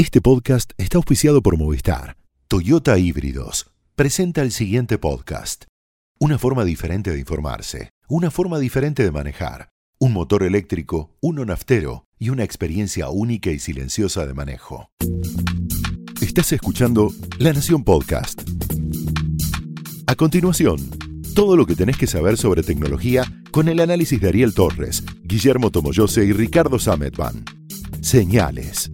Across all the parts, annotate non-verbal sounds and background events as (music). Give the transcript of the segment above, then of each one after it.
Este podcast está auspiciado por Movistar. Toyota Híbridos presenta el siguiente podcast. Una forma diferente de informarse, una forma diferente de manejar, un motor eléctrico, uno naftero y una experiencia única y silenciosa de manejo. Estás escuchando La Nación Podcast. A continuación, todo lo que tenés que saber sobre tecnología con el análisis de Ariel Torres, Guillermo Tomoyose y Ricardo Sametban. Señales.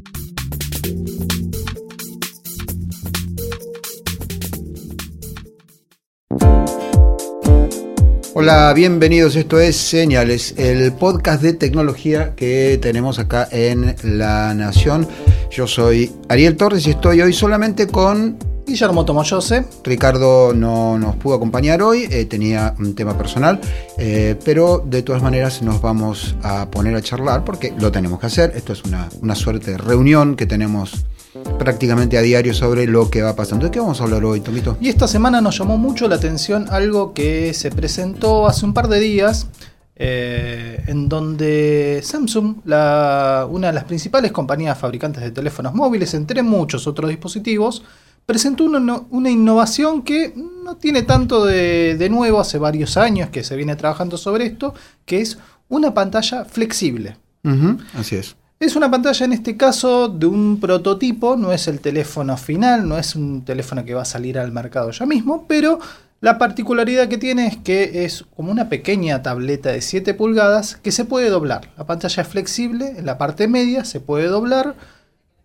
Hola, bienvenidos. Esto es Señales, el podcast de tecnología que tenemos acá en La Nación. Yo soy Ariel Torres y estoy hoy solamente con Guillermo Tomoyose. Ricardo no nos pudo acompañar hoy, eh, tenía un tema personal, eh, pero de todas maneras nos vamos a poner a charlar porque lo tenemos que hacer. Esto es una, una suerte de reunión que tenemos prácticamente a diario sobre lo que va pasando. ¿De qué vamos a hablar hoy, Tomito? Y esta semana nos llamó mucho la atención algo que se presentó hace un par de días, eh, en donde Samsung, la, una de las principales compañías fabricantes de teléfonos móviles, entre muchos otros dispositivos, presentó una, una innovación que no tiene tanto de, de nuevo, hace varios años que se viene trabajando sobre esto, que es una pantalla flexible. Así es. Es una pantalla en este caso de un prototipo, no es el teléfono final, no es un teléfono que va a salir al mercado ya mismo, pero la particularidad que tiene es que es como una pequeña tableta de 7 pulgadas que se puede doblar. La pantalla es flexible, en la parte media se puede doblar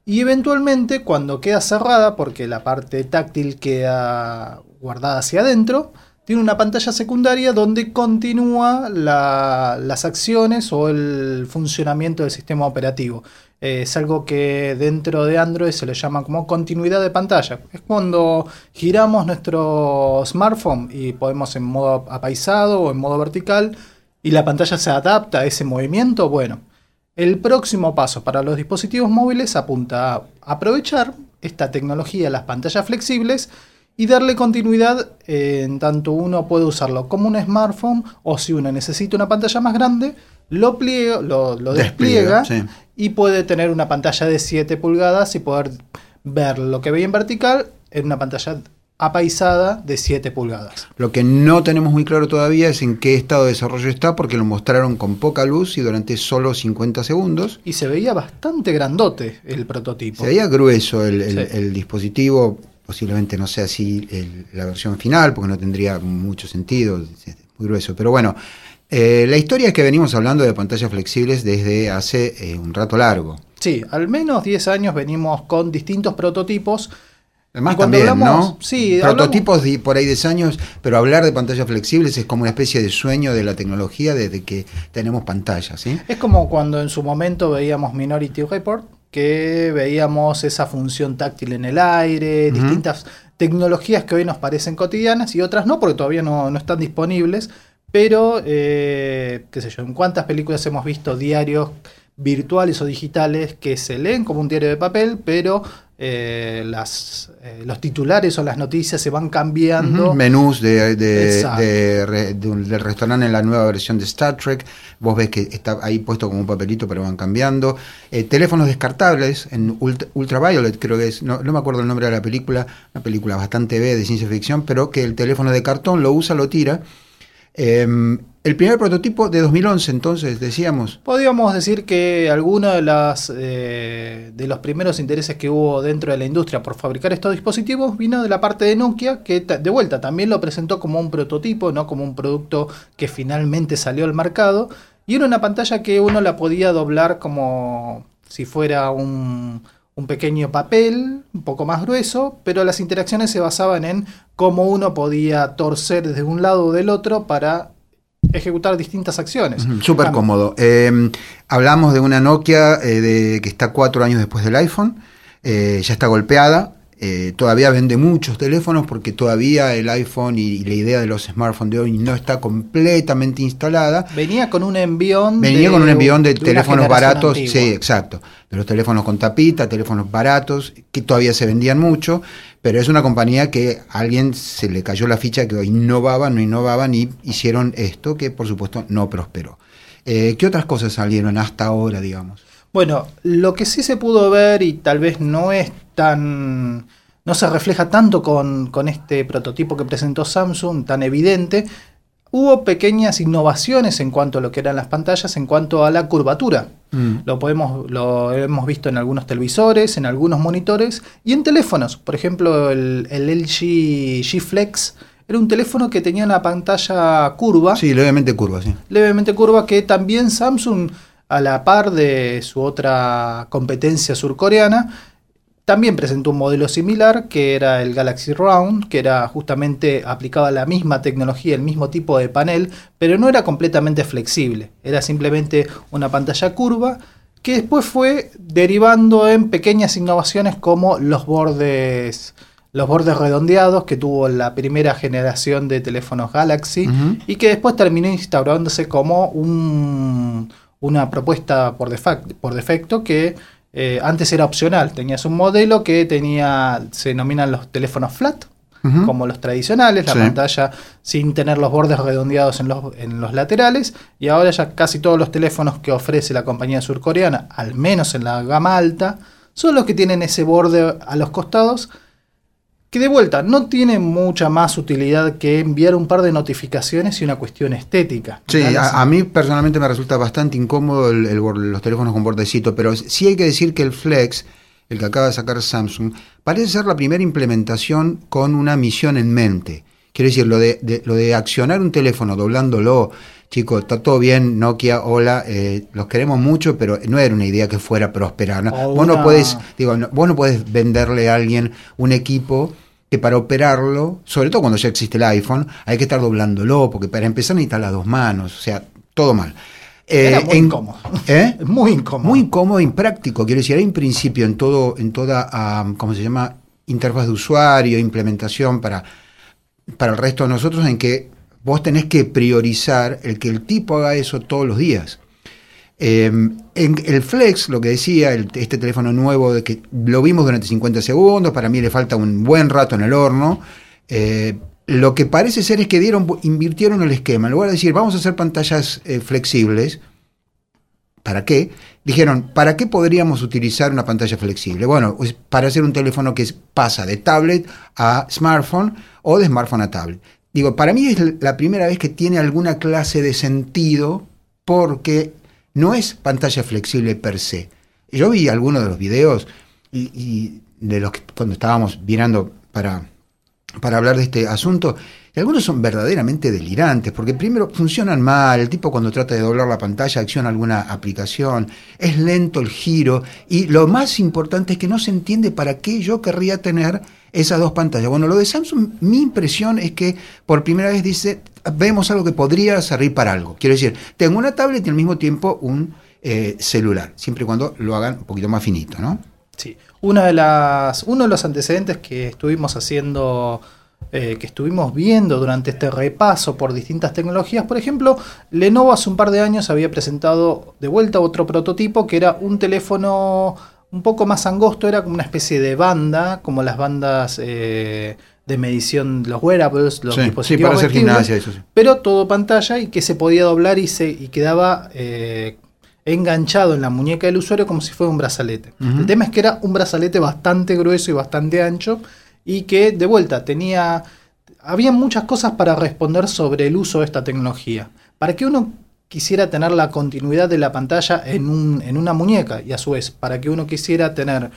y eventualmente cuando queda cerrada, porque la parte táctil queda guardada hacia adentro, tiene una pantalla secundaria donde continúa la- las acciones o el funcionamiento del sistema operativo. Eh, es algo que dentro de Android se le llama como continuidad de pantalla. Es cuando giramos nuestro smartphone y podemos en modo apaisado o en modo vertical y la pantalla se adapta a ese movimiento. Bueno, el próximo paso para los dispositivos móviles apunta a aprovechar esta tecnología, las pantallas flexibles, y darle continuidad en tanto uno puede usarlo como un smartphone o si uno necesita una pantalla más grande, lo, pliega, lo, lo Despliega, despliega, sí. y puede tener una pantalla de 7 pulgadas y poder ver lo que veía en vertical en una pantalla apaisada de 7 pulgadas. Lo que no tenemos muy claro todavía es en qué estado de desarrollo está, porque lo mostraron con poca luz y durante solo 50 segundos. Y se veía bastante grandote el prototipo. Se veía grueso el, el- Sí. el dispositivo, posiblemente no sea así el- la versión final, porque no tendría mucho sentido, es muy grueso. Pero bueno, eh, la historia es que venimos hablando de pantallas flexibles desde hace eh, un rato largo. Sí, al menos 10 años venimos con distintos prototipos. Además también, hablamos- ¿no? sí, Prototipos de por ahí 10 años, pero hablar de pantallas flexibles es como una especie de sueño de la tecnología desde que tenemos pantallas, ¿sí? Es como cuando en su momento veíamos Minority Report, que veíamos esa función táctil en el aire, distintas tecnologías que hoy nos parecen cotidianas y otras no, porque todavía no, no están disponibles. Pero, eh, qué sé yo, en cuántas películas hemos visto diarios virtuales o digitales que se leen como un diario de papel, pero eh, las, eh, los titulares o las noticias se van cambiando. Ujú, Menús de, de- de re- de un- del restaurante en la nueva versión de Star Trek. Vos ves que está ahí puesto como un papelito, pero van cambiando. Eh, teléfonos descartables en Ult- Ultraviolet, creo que es. No, no me acuerdo el nombre de la película. Una película bastante B de ciencia ficción, pero que el teléfono de cartón lo usa, lo tira. El primer prototipo de 2011, entonces, decíamos. Podríamos decir que alguno de, las, eh, de los primeros intereses que hubo dentro de la industria por fabricar estos dispositivos vino de la parte de Nokia, que de vuelta también lo presentó como un prototipo, no como un producto que finalmente salió al mercado. Y era una pantalla que uno la podía doblar como si fuera un, un pequeño papel, un poco más grueso, pero las interacciones se basaban en cómo uno podía torcer desde un lado o del otro para ejecutar distintas acciones. Ujú, Súper Ah, cómodo. Eh, hablamos de una Nokia eh, de, que está cuatro años después del iPhone. eh, ya está golpeada. Eh, todavía vende muchos teléfonos porque todavía el iPhone y, y la idea de los smartphones de hoy no está completamente instalada. Venía con un envión. Venía con un envión de, teléfonos baratos, antigua. sí, exacto. De los teléfonos con tapita, teléfonos baratos, que todavía se vendían mucho, pero es una compañía que a alguien se le cayó la ficha que innovaban, no innovaban y hicieron esto que por supuesto no prosperó. Eh, ¿Qué otras cosas salieron hasta ahora, digamos? Bueno, lo que sí se pudo ver y tal vez no es tan... no se refleja tanto con, con este prototipo que presentó Samsung, tan evidente, hubo pequeñas innovaciones en cuanto a lo que eran las pantallas, en cuanto a la curvatura. Mm. Lo, podemos, lo hemos visto en algunos televisores, en algunos monitores y en teléfonos. Por ejemplo, el, el LG G Flex era un teléfono que tenía una pantalla curva, Sí, levemente curva, sí. levemente curva, que también Samsung, a la par de su otra competencia surcoreana, también presentó un modelo similar que era el Galaxy Round, que era justamente aplicaba la misma tecnología, el mismo tipo de panel, pero no era completamente flexible, era simplemente una pantalla curva que después fue derivando en pequeñas innovaciones como los bordes los bordes redondeados que tuvo la primera generación de teléfonos Galaxy y que después terminó instaurándose como un- una propuesta por, defecto que eh, antes era opcional. Tenías un modelo que tenía, se denominan los teléfonos flat, como los tradicionales, la Sí. pantalla sin tener los bordes redondeados en los, en los laterales, y ahora ya casi todos los teléfonos que ofrece la compañía surcoreana, al menos en la gama alta, son los que tienen ese borde a los costados, que de vuelta no tiene mucha más utilidad que enviar un par de notificaciones y una cuestión estética. Sí, a, a mí personalmente me resulta bastante incómodo el- el los teléfonos con bordecito, pero sí hay que decir que el Flex, el que acaba de sacar Samsung, parece ser la primera implementación con una misión en mente. Quiero decir, lo de, de- lo de accionar un teléfono doblándolo, chicos, está todo bien, Nokia, hola, eh, los queremos mucho, pero no era una idea que fuera a prosperar. ¿no? O Vos no puedes, digo, no- vos no venderle a alguien un equipo que para operarlo, sobre todo cuando ya existe el iPhone, hay que estar doblándolo, porque para empezar necesitas las dos manos, o sea, todo mal. Era Eh, muy en- incómodo. ¿Eh? (laughs) Muy incómodo. Muy incómodo e impráctico. Quiero decir, hay un principio en todo, en toda, ah, ¿cómo se llama? Interfaz de usuario, implementación para, para el resto de nosotros, en que vos tenés que priorizar el que el tipo haga eso todos los días. Eh, en el Flex, lo que decía, este teléfono nuevo, de que lo vimos durante 50 segundos, para mí le falta un buen rato en el horno. Eh, lo que parece ser es que dieron, invirtieron el esquema. En lugar de decir, vamos a hacer pantallas eh, flexibles, ¿para qué? Dijeron, ¿para qué podríamos utilizar una pantalla flexible? Bueno, para hacer un teléfono que pasa de tablet a smartphone o de smartphone a tablet. Digo, para mí es la primera vez que tiene alguna clase de sentido porque no es pantalla flexible per se. Yo vi algunos de los videos y, de los que cuando estábamos mirando para, para hablar de este asunto, y algunos son verdaderamente delirantes, porque primero funcionan mal, el tipo cuando trata de doblar la pantalla acciona alguna aplicación, es lento el giro, y lo más importante es que no se entiende para qué yo querría tener esas dos pantallas. Bueno, lo de Samsung, mi impresión es que por primera vez dice, vemos algo que podría servir para algo. Quiero decir, tengo una tablet y al mismo tiempo un eh, celular, siempre y cuando lo hagan un poquito más finito, ¿no? Sí. Una de las, uno de los antecedentes que estuvimos haciendo, eh, que estuvimos viendo durante este repaso por distintas tecnologías, por ejemplo, Lenovo hace un par de años había presentado de vuelta otro prototipo que era un teléfono un poco más angosto, era como una especie de banda, como las bandas eh, de medición, los wearables, los Sí, sí, dispositivos para hacer gimnasia, eso sí. pero todo pantalla y que se podía doblar y, se, y quedaba eh, enganchado en la muñeca del usuario como si fuera un brazalete. El tema es que era un brazalete bastante grueso y bastante ancho y que de vuelta tenía... Había muchas cosas para responder sobre el uso de esta tecnología. Para que uno quisiera tener la continuidad de la pantalla en, un- en una muñeca y a su vez para que uno quisiera tener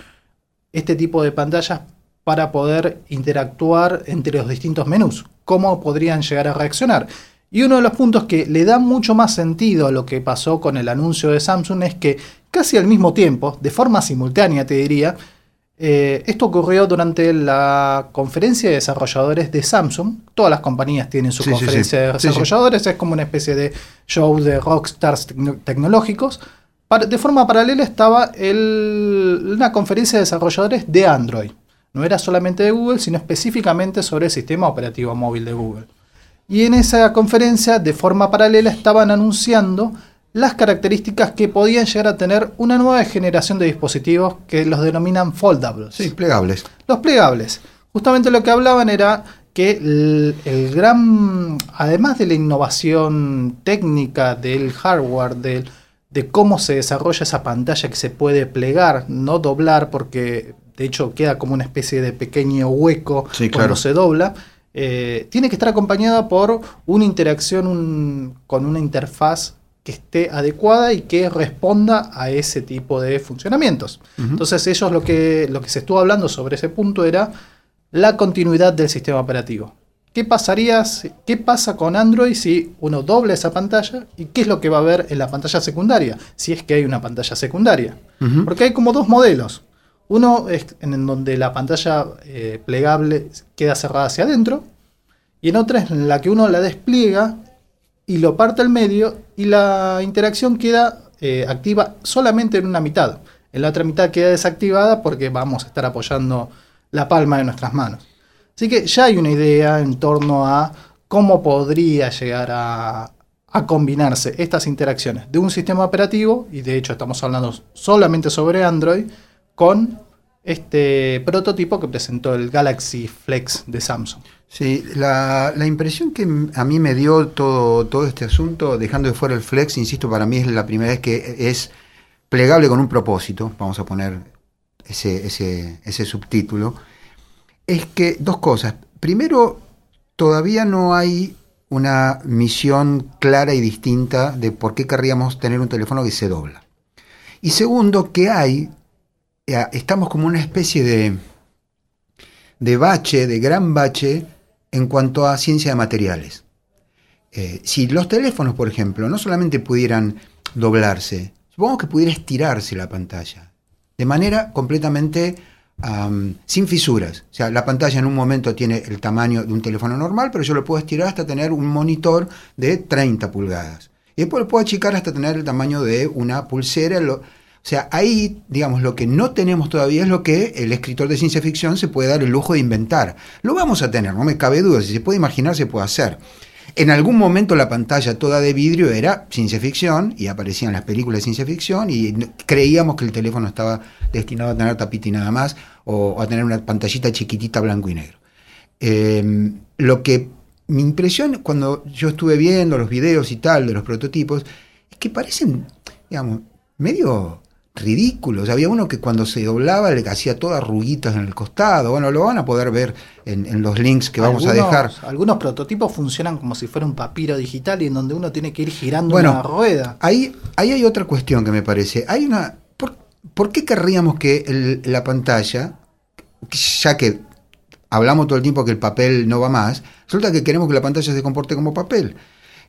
este tipo de pantallas para poder interactuar entre los distintos menús. ¿Cómo podrían llegar a reaccionar? Y uno de los puntos que le da mucho más sentido a lo que pasó con el anuncio de Samsung es que casi al mismo tiempo, de forma simultánea te diría, eh, esto ocurrió durante la conferencia de desarrolladores de Samsung. Todas las compañías tienen su Sí, sí, sí. conferencia de desarrolladores, es como una especie de show de rockstars tecno- tecnológicos. De forma paralela estaba el- una conferencia de desarrolladores de Android. No era solamente de Google, sino específicamente sobre el sistema operativo móvil de Google. Y en esa conferencia, de forma paralela, estaban anunciando las características que podían llegar a tener una nueva generación de dispositivos que los denominan foldables. Sí, plegables. Los plegables. Justamente lo que hablaban era que el, el gran, además de la innovación técnica del hardware, del, de cómo se desarrolla esa pantalla que se puede plegar, no doblar, porque de hecho queda como una especie de pequeño hueco Sí, cuando se dobla, eh, tiene que estar acompañada por una interacción un- con una interfaz que esté adecuada y que responda a ese tipo de funcionamientos. Entonces ellos lo que, lo que se estuvo hablando sobre ese punto era la continuidad del sistema operativo. ¿Qué pasaría, si- qué pasa con Android si uno dobla esa pantalla y qué es lo que va a ver en la pantalla secundaria? Si es que hay una pantalla secundaria. Porque hay como dos modelos. Uno es en donde la pantalla eh, plegable queda cerrada hacia adentro y en otra es en la que uno la despliega y lo parte al medio y la interacción queda eh, activa solamente en una mitad. En la otra mitad queda desactivada porque vamos a estar apoyando la palma de nuestras manos. Así que ya hay una idea en torno a cómo podría llegar a, a combinarse estas interacciones de un sistema operativo, y de hecho estamos hablando solamente sobre Android, con este prototipo que presentó el Galaxy Flex de Samsung. Sí, la, la impresión que a mí me dio todo, todo este asunto, dejando de fuera el flex, insisto, para mí es la primera vez que es plegable con un propósito, vamos a poner ese, ese, ese subtítulo, es que dos cosas. Primero, todavía no hay una misión clara y distinta de por qué querríamos tener un teléfono que se dobla. Y segundo, que hay, eh, estamos como una especie de, de bache, de gran bache, en cuanto a ciencia de materiales. Eh, si los teléfonos, por ejemplo, no solamente pudieran doblarse, supongamos que pudiera estirarse la pantalla, de manera completamente am, sin fisuras. O sea, la pantalla en un momento tiene el tamaño de un teléfono normal, pero yo lo puedo estirar hasta tener un monitor de 30 pulgadas. Y después lo puedo achicar hasta tener el tamaño de una pulsera. lo- o sea, ahí, digamos, lo que no tenemos todavía es lo que el escritor de ciencia ficción se puede dar el lujo de inventar. Lo vamos a tener, no me cabe duda. Si se puede imaginar, se puede hacer. En algún momento la pantalla toda de vidrio era ciencia ficción y aparecían las películas de ciencia ficción y creíamos que el teléfono estaba destinado a tener tapita y nada más o a tener una pantallita chiquitita blanco y negro. Eh, lo que mi impresión cuando yo estuve viendo los videos y tal de los prototipos es que parecen, digamos, medio ridículos. Había uno que cuando se doblaba le hacía todas arruguitas en el costado. Bueno, lo van a poder ver en, en los links que vamos a dejar. Algunos prototipos funcionan como si fuera un papiro digital y en donde uno tiene que ir girando Bueno, una rueda. Ahí, ahí hay otra cuestión que me parece. Hay una. ¿Por, por qué querríamos que el- la pantalla, ya que hablamos todo el tiempo que el papel no va más, resulta que queremos que la pantalla se comporte como papel?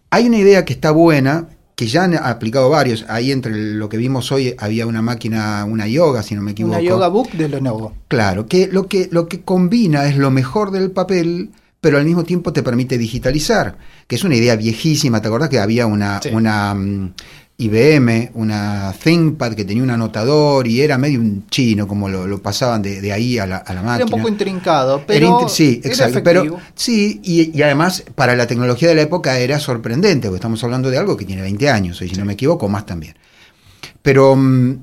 Hay una idea que está buena, que ya han aplicado varios. Ahí entre lo que vimos hoy había una máquina, una yoga, si no me equivoco. Una yoga book de Lenovo. Claro, que lo, que lo que combina es lo mejor del papel, pero al mismo tiempo te permite digitalizar, que es una idea viejísima. ¿Te acordás que había una, Sí. una mm, IBM, una ThinkPad que tenía un anotador y era medio un chino, como lo, lo pasaban de, de ahí a la, a la máquina? Era un poco intrincado, pero sí, era exacto. efectivo. Pero sí, y, y además para la tecnología de la época era sorprendente, porque estamos hablando de algo que tiene 20 años, y si no me equivoco, más también. Pero mm,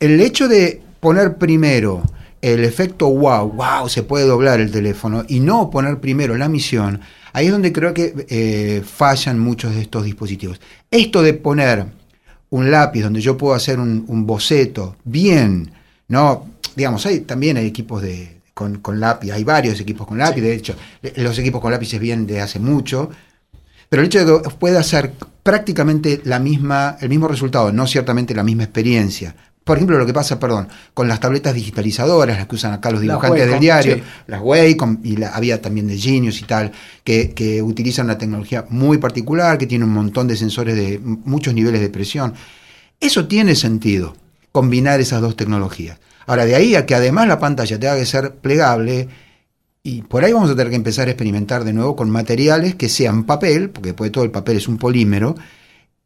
el hecho de poner primero el efecto wow, wow, se puede doblar el teléfono, y no poner primero la misión, ahí es donde creo que eh, fallan muchos de estos dispositivos. Esto de poner un lápiz donde yo puedo hacer un, un boceto bien, ¿no? Digamos, hay, también hay equipos de, con, con lápiz, hay varios equipos con lápiz, de hecho, los equipos con lápices vienen de hace mucho, pero el hecho de que pueda hacer prácticamente la misma, el mismo resultado, no ciertamente la misma experiencia. Por ejemplo, lo que pasa, perdón, con las tabletas digitalizadoras, las que usan acá los dibujantes del diario, sí. las Wacom, y la, había también de Genius y tal, que, que utilizan una tecnología muy particular, que tiene un montón de sensores de muchos niveles de presión. Eso tiene sentido, combinar esas dos tecnologías. Ahora, de ahí a que además la pantalla tenga que ser plegable, y por ahí vamos a tener que empezar a experimentar de nuevo con materiales que sean papel, porque después de todo el papel es un polímero,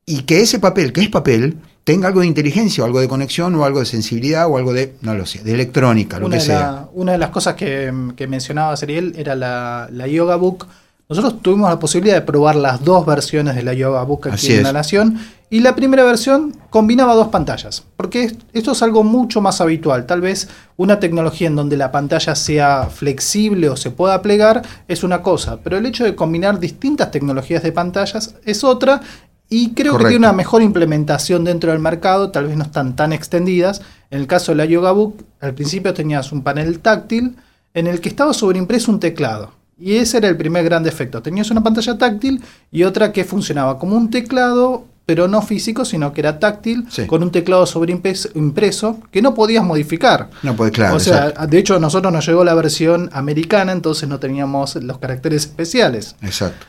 y que ese papel, que es papel, tenga algo de inteligencia o algo de conexión o algo de sensibilidad o algo de, no lo sé, de electrónica, lo Una que sea. la- una de las cosas que, que mencionaba Seriel era la, la Yoga Book. Nosotros tuvimos la posibilidad de probar las dos versiones de la Yoga Book aquí Así en es. la Nación. Y la primera versión combinaba dos pantallas. Porque es- esto es algo mucho más habitual. Tal vez una tecnología en donde la pantalla sea flexible o se pueda plegar es una cosa. Pero el hecho de combinar distintas tecnologías de pantallas es otra. Y creo Correcto. que tiene una mejor implementación dentro del mercado, tal vez no están tan extendidas. En el caso de la Yoga Book, al principio tenías un panel táctil en el que estaba sobreimpreso un teclado. Y ese era el primer gran defecto. Tenías una pantalla táctil y otra que funcionaba como un teclado, pero no físico, sino que era táctil, Sí. con un teclado sobreimpreso impreso que no podías modificar. No puede, claro. o sea, exacto. de hecho a nosotros nos llegó la versión americana, entonces no teníamos los caracteres especiales. Exacto.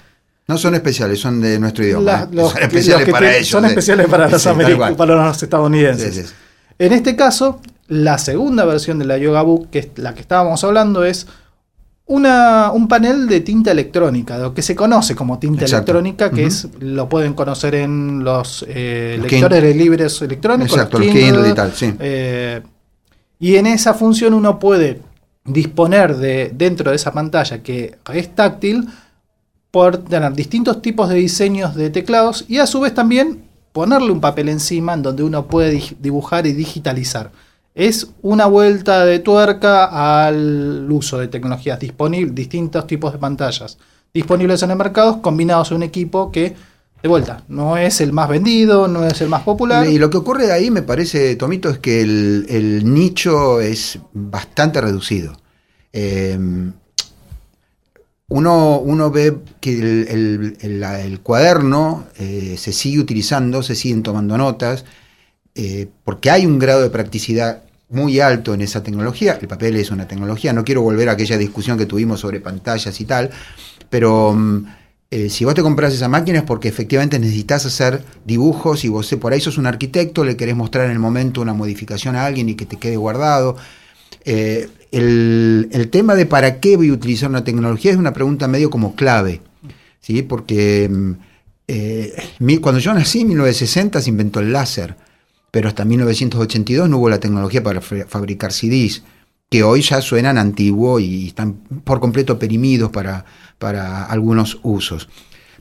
No son especiales, son de nuestro idioma. La- ¿eh? los son que- especiales los que para te- ellos. Son especiales para (laughs) los, Sí, para los estadounidenses. Sí, sí. En este caso, la segunda versión de la Yoga Book, que es la que estábamos hablando, es una, un panel de tinta electrónica, lo que se conoce como tinta Exacto. electrónica, que es lo pueden conocer en los eh, Los lectores de libros electrónicos. Exacto, los Kindle y tal, sí. eh, y en esa función uno puede disponer de dentro de esa pantalla que es táctil por tener distintos tipos de diseños de teclados y a su vez también ponerle un papel encima en donde uno puede di- dibujar y digitalizar. Es una vuelta de tuerca al uso de tecnologías disponibles, distintos tipos de pantallas disponibles en el mercado, combinados en un equipo que, de vuelta, no es el más vendido, no es el más popular. Y lo que ocurre ahí, me parece, Tomito, es que el, el nicho es bastante reducido. Eh, uno, uno ve que el, el- cuaderno eh, se sigue utilizando, se siguen tomando notas, eh, porque hay un grado de practicidad muy alto en esa tecnología. El papel es una tecnología, no quiero volver a aquella discusión que tuvimos sobre pantallas y tal, pero mm, eh, si vos te compras esa máquina es porque efectivamente necesitas hacer dibujos y vos por ahí sos un arquitecto, le querés mostrar en el momento una modificación a alguien y que te quede guardado. Eh, el, tema de para qué voy a utilizar una tecnología es una pregunta medio como clave, ¿sí? porque mm, eh, cuando yo nací en 1960 se inventó el láser, pero hasta 1982 no hubo la tecnología para fa- fabricar CDs, que hoy ya suenan antiguo y están por completo perimidos para, para algunos usos.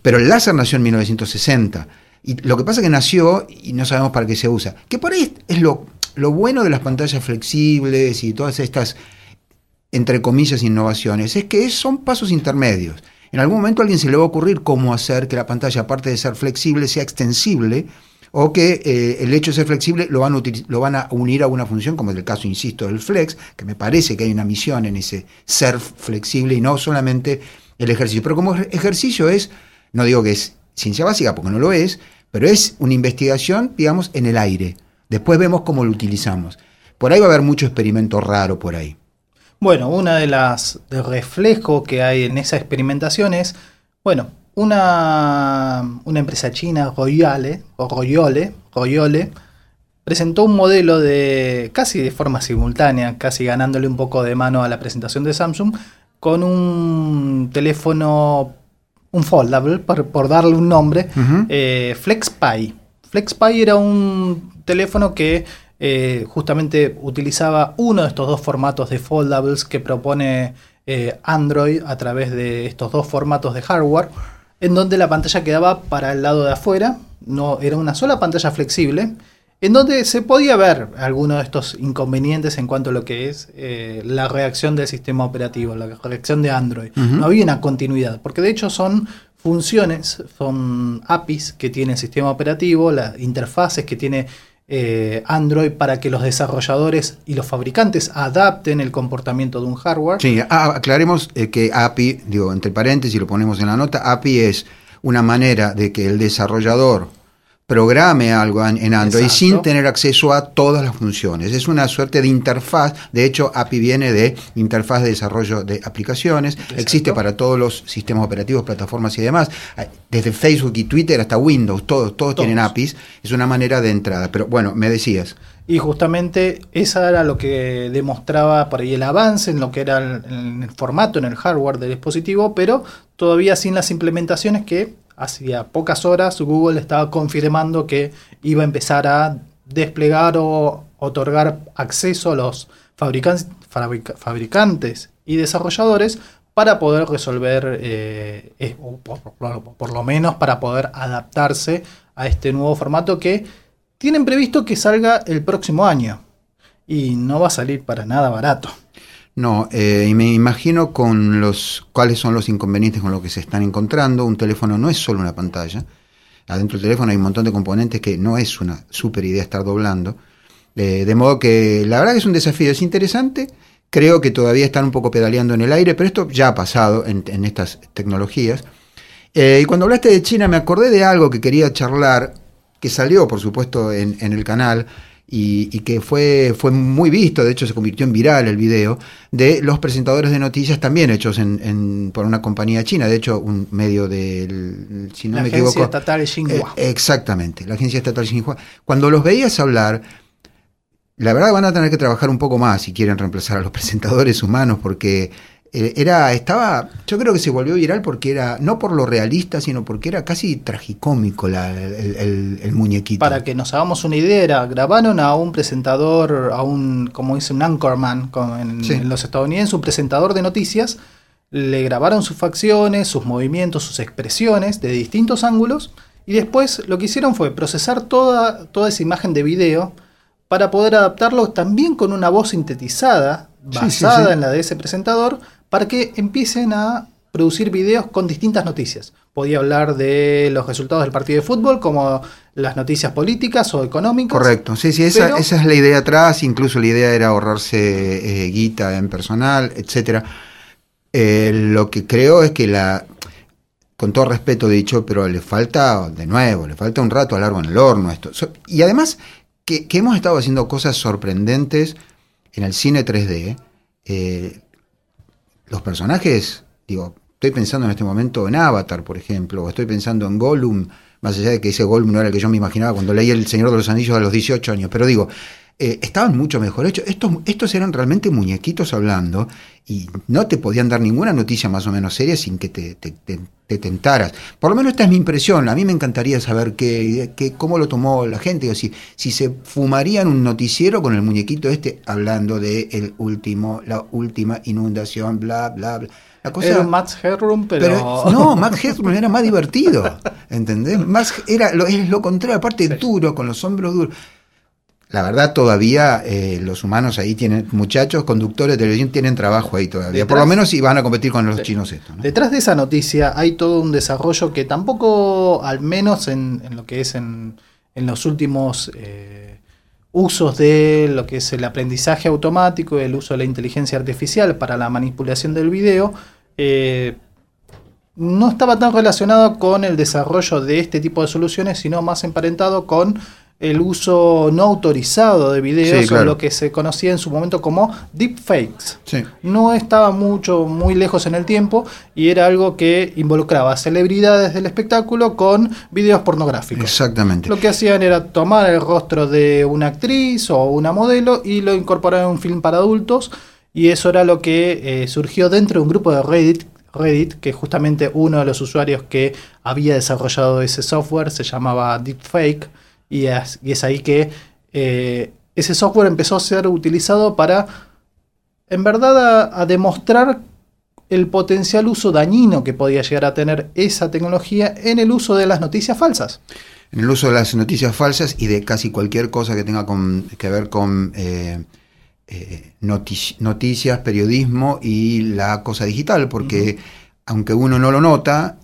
Pero el láser nació en 1960. Y lo que pasa es que nació y no sabemos para qué se usa. Que por ahí es lo, lo bueno de las pantallas flexibles y todas estas, entre comillas, innovaciones, es que son pasos intermedios. En algún momento a alguien se le va a ocurrir cómo hacer que la pantalla, aparte de ser flexible, sea extensible o que eh, el hecho de ser flexible lo van, a lo van a unir a una función, como es el caso, insisto, del flex, que me parece que hay una misión en ese ser flexible y no solamente el ejercicio. Pero como ej- ejercicio es, no digo que es ciencia básica, porque no lo es, pero es una investigación, digamos, en el aire. Después vemos cómo lo utilizamos. Por ahí va a haber mucho experimento raro por ahí. Bueno, una de las de reflejo que hay en esa experimentación es, bueno, una, una empresa china, Royale, o Royole, Royole, presentó un modelo de casi de forma simultánea, casi ganándole un poco de mano a la presentación de Samsung, con un teléfono, un foldable, por, por darle un nombre, eh, FlexPy. FlexPy era un teléfono que eh, justamente utilizaba uno de estos dos formatos de foldables que propone eh, Android a través de estos dos formatos de hardware, en donde la pantalla quedaba para el lado de afuera, no era una sola pantalla flexible, en donde se podía ver algunos de estos inconvenientes en cuanto a lo que es eh, la reacción del sistema operativo, la reacción de Android. No había una continuidad, porque de hecho son funciones, son APIs que tiene el sistema operativo, las interfaces que tiene eh, Android para que los desarrolladores y los fabricantes adapten el comportamiento de un hardware. Sí, aclaremos eh, que API, digo, entre paréntesis, lo ponemos en la nota, API es una manera de que el desarrollador programe algo en Android Exacto. sin tener acceso a todas las funciones. Es una suerte de interfaz. De hecho, API viene de interfaz de desarrollo de aplicaciones. Existe para todos los sistemas operativos, plataformas y demás. Desde Facebook y Twitter hasta Windows, todos, todos tienen. APIs. Es una manera de entrada. Pero bueno, me decías. Y justamente esa era lo que demostraba por ahí el avance en lo que era el, en el formato, en el hardware del dispositivo, pero todavía sin las implementaciones que hacía pocas horas Google estaba confirmando que iba a empezar a desplegar o otorgar acceso a los fabrican- fabrica- fabricantes y desarrolladores para poder resolver, eh, o por lo menos para poder adaptarse a este nuevo formato que tienen previsto que salga el próximo año. Y no va a salir para nada barato. No, eh, y me imagino con los cuáles son los inconvenientes con los que se están encontrando. Un teléfono no es solo una pantalla. adentro del teléfono hay un montón de componentes que no es una super idea estar doblando. Eh, de modo que la verdad que es un desafío, es interesante. Creo que todavía están un poco pedaleando en el aire, pero esto ya ha pasado en, estas tecnologías. Eh, y cuando hablaste de China me acordé de algo que quería charlar, que salió por supuesto en, en el canal, y, que fue, fue muy visto, de hecho se convirtió en viral el video, de los presentadores de noticias también hechos en, por una compañía china, de hecho un medio del, si no la agencia estatal Xinhua. Eh, exactamente, la agencia estatal Xinhua. Cuando los veías hablar, la verdad van a tener que trabajar un poco más si quieren reemplazar a los (laughs) presentadores humanos, porque era, estaba, yo creo que se volvió viral porque era, no por lo realista, sino porque era casi tragicómico el, muñequito. Para que nos hagamos una idea, grabaron a un presentador, a un, como dice, un anchorman en, los estadounidenses, un presentador de noticias, le grabaron sus facciones, sus movimientos, sus expresiones de distintos ángulos, y después lo que hicieron fue procesar toda, toda esa imagen de video para poder adaptarlo también con una voz sintetizada, basada en la de ese presentador, para que empiecen a producir videos con distintas noticias. Podía hablar de los resultados del partido de fútbol, como las noticias políticas o económicas. Correcto, sí, sí, esa, es la idea atrás, incluso la idea era ahorrarse eh, guita en personal, etcétera. Eh, lo que creo es que la, con todo respeto dicho, pero le falta, de nuevo, le falta un rato a largo en el horno esto. y además que, hemos estado haciendo cosas sorprendentes en el cine 3D. Eh, los personajes, digo, estoy pensando en este momento en Avatar, por ejemplo, o estoy pensando en Gollum, más allá de que ese Gollum no era el que yo me imaginaba cuando leí El Señor de los Anillos a los 18 años, pero digo, eh, estaban mucho mejor hechos. Estos, estos eran realmente muñequitos hablando y no te podían dar ninguna noticia más o menos seria sin que te, te, tentaras. Por lo menos esta es mi impresión. A mí me encantaría saber qué, qué, cómo lo tomó la gente. O si, si se fumarían un noticiero con el muñequito este hablando de el último, la última inundación, bla, bla, bla. La cosa, era Max Headroom, pero... No, Max Headroom era más divertido, ¿entendés? Más, era lo, es lo contrario, aparte duro, con los hombros duros. La verdad, todavía eh, los humanos ahí tienen, muchachos, conductores de televisión, tienen trabajo ahí todavía. Por lo menos si van a competir con los chinos estos. Detrás de esa noticia hay todo un desarrollo que tampoco, al menos en, lo que es en, los últimos eh, usos de lo que es el aprendizaje automático, el uso de la inteligencia artificial para la manipulación del video, eh, no estaba tan relacionado con el desarrollo de este tipo de soluciones, sino más emparentado con el uso no autorizado de videos o lo que se conocía en su momento como deepfakes. No estaba mucho, muy lejos en el tiempo y era algo que involucraba celebridades del espectáculo con videos pornográficos. Exactamente. Lo que hacían era tomar el rostro de una actriz o una modelo y lo incorporar en un film para adultos y eso era lo que eh, surgió dentro de un grupo de Reddit Reddit, que justamente uno de los usuarios que había desarrollado ese software se llamaba Deepfake, y es, ahí que eh, ese software empezó a ser utilizado para, en verdad, a, demostrar el potencial uso dañino que podía llegar a tener esa tecnología en el uso de las noticias falsas. En el uso de las noticias falsas y de casi cualquier cosa que tenga que ver con eh, eh, noticias, periodismo y la cosa digital, porque aunque uno no lo nota,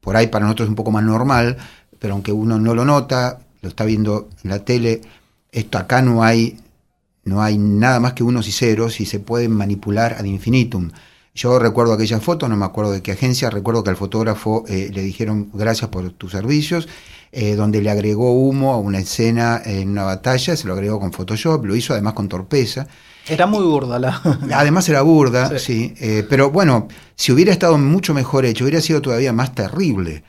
por ahí para nosotros es un poco más normal, pero aunque uno no lo nota, lo está viendo en la tele, esto acá no hay, no hay nada más que unos y ceros y se pueden manipular ad infinitum. Yo recuerdo aquella foto, no me acuerdo de qué agencia, recuerdo que al fotógrafo eh, le dijeron gracias por tus servicios, eh, donde le agregó humo a una escena en una batalla, se lo agregó con Photoshop, lo hizo además con torpeza. Era muy burda la... (laughs) Además era burda, sí, eh, pero bueno, si hubiera estado mucho mejor hecho, hubiera sido todavía más terrible.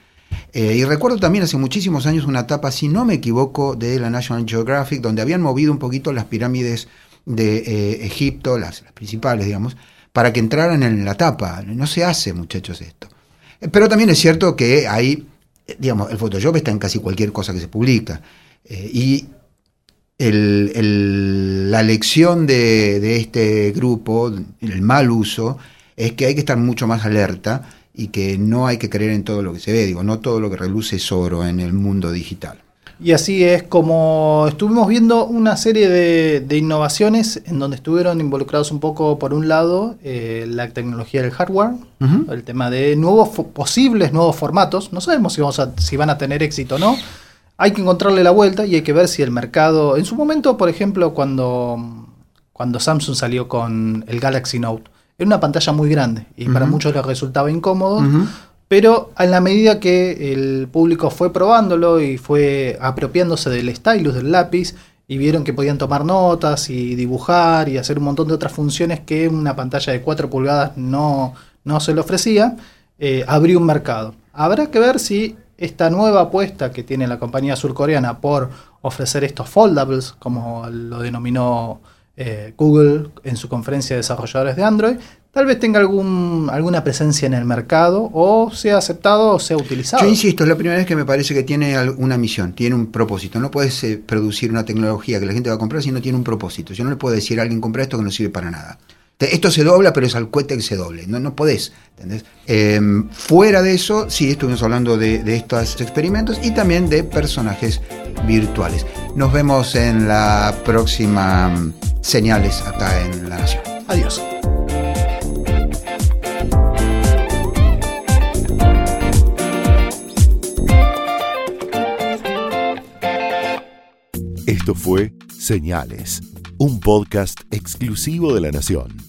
Eh, y recuerdo también hace muchísimos años una etapa, si no me equivoco, de la National Geographic, donde habían movido un poquito las pirámides de eh, Egipto, las, principales, digamos, para que entraran en la tapa. No se hace, muchachos, esto. Eh, pero también es cierto que hay, digamos, el Photoshop está en casi cualquier cosa que se publica. y la lección de, de este grupo, el mal uso, es que hay que estar mucho más alerta y que no hay que creer en todo lo que se ve, digo, no todo lo que reluce es oro en el mundo digital. Y así es como estuvimos viendo una serie de, de innovaciones en donde estuvieron involucrados un poco, por un lado, eh, la tecnología del hardware, el tema de nuevos posibles nuevos formatos. No sabemos si, vamos a, si van a tener éxito o no. Hay que encontrarle la vuelta y hay que ver si el mercado. En su momento, por ejemplo, cuando, cuando Samsung salió con el Galaxy Note, era una pantalla muy grande y para muchos les resultaba incómodo. Pero en la medida que el público fue probándolo y fue apropiándose del stylus, del lápiz, y vieron que podían tomar notas y dibujar y hacer un montón de otras funciones que una pantalla de 4 pulgadas no, no se le ofrecía, eh, abrió un mercado. Habrá que ver si esta nueva apuesta que tiene la compañía surcoreana por ofrecer estos foldables, como lo denominó eh, Google en su conferencia de desarrolladores de Android, tal vez tenga algún, alguna presencia en el mercado o sea aceptado o sea utilizado. Yo insisto, es la primera vez que me parece que tiene una misión, tiene un propósito. No puedes eh, producir una tecnología que la gente va a comprar si no tiene un propósito. Yo no le puedo decir a alguien compra esto que no sirve para nada. Esto se dobla, pero es al cohete que se doble. No, no podés. ¿entendés? Eh, fuera de eso, sí, estuvimos hablando de, de estos experimentos y también de personajes virtuales. Nos vemos en la próxima mm, Señales acá en La Nación. Adiós. Esto fue Señales, un podcast exclusivo de La Nación.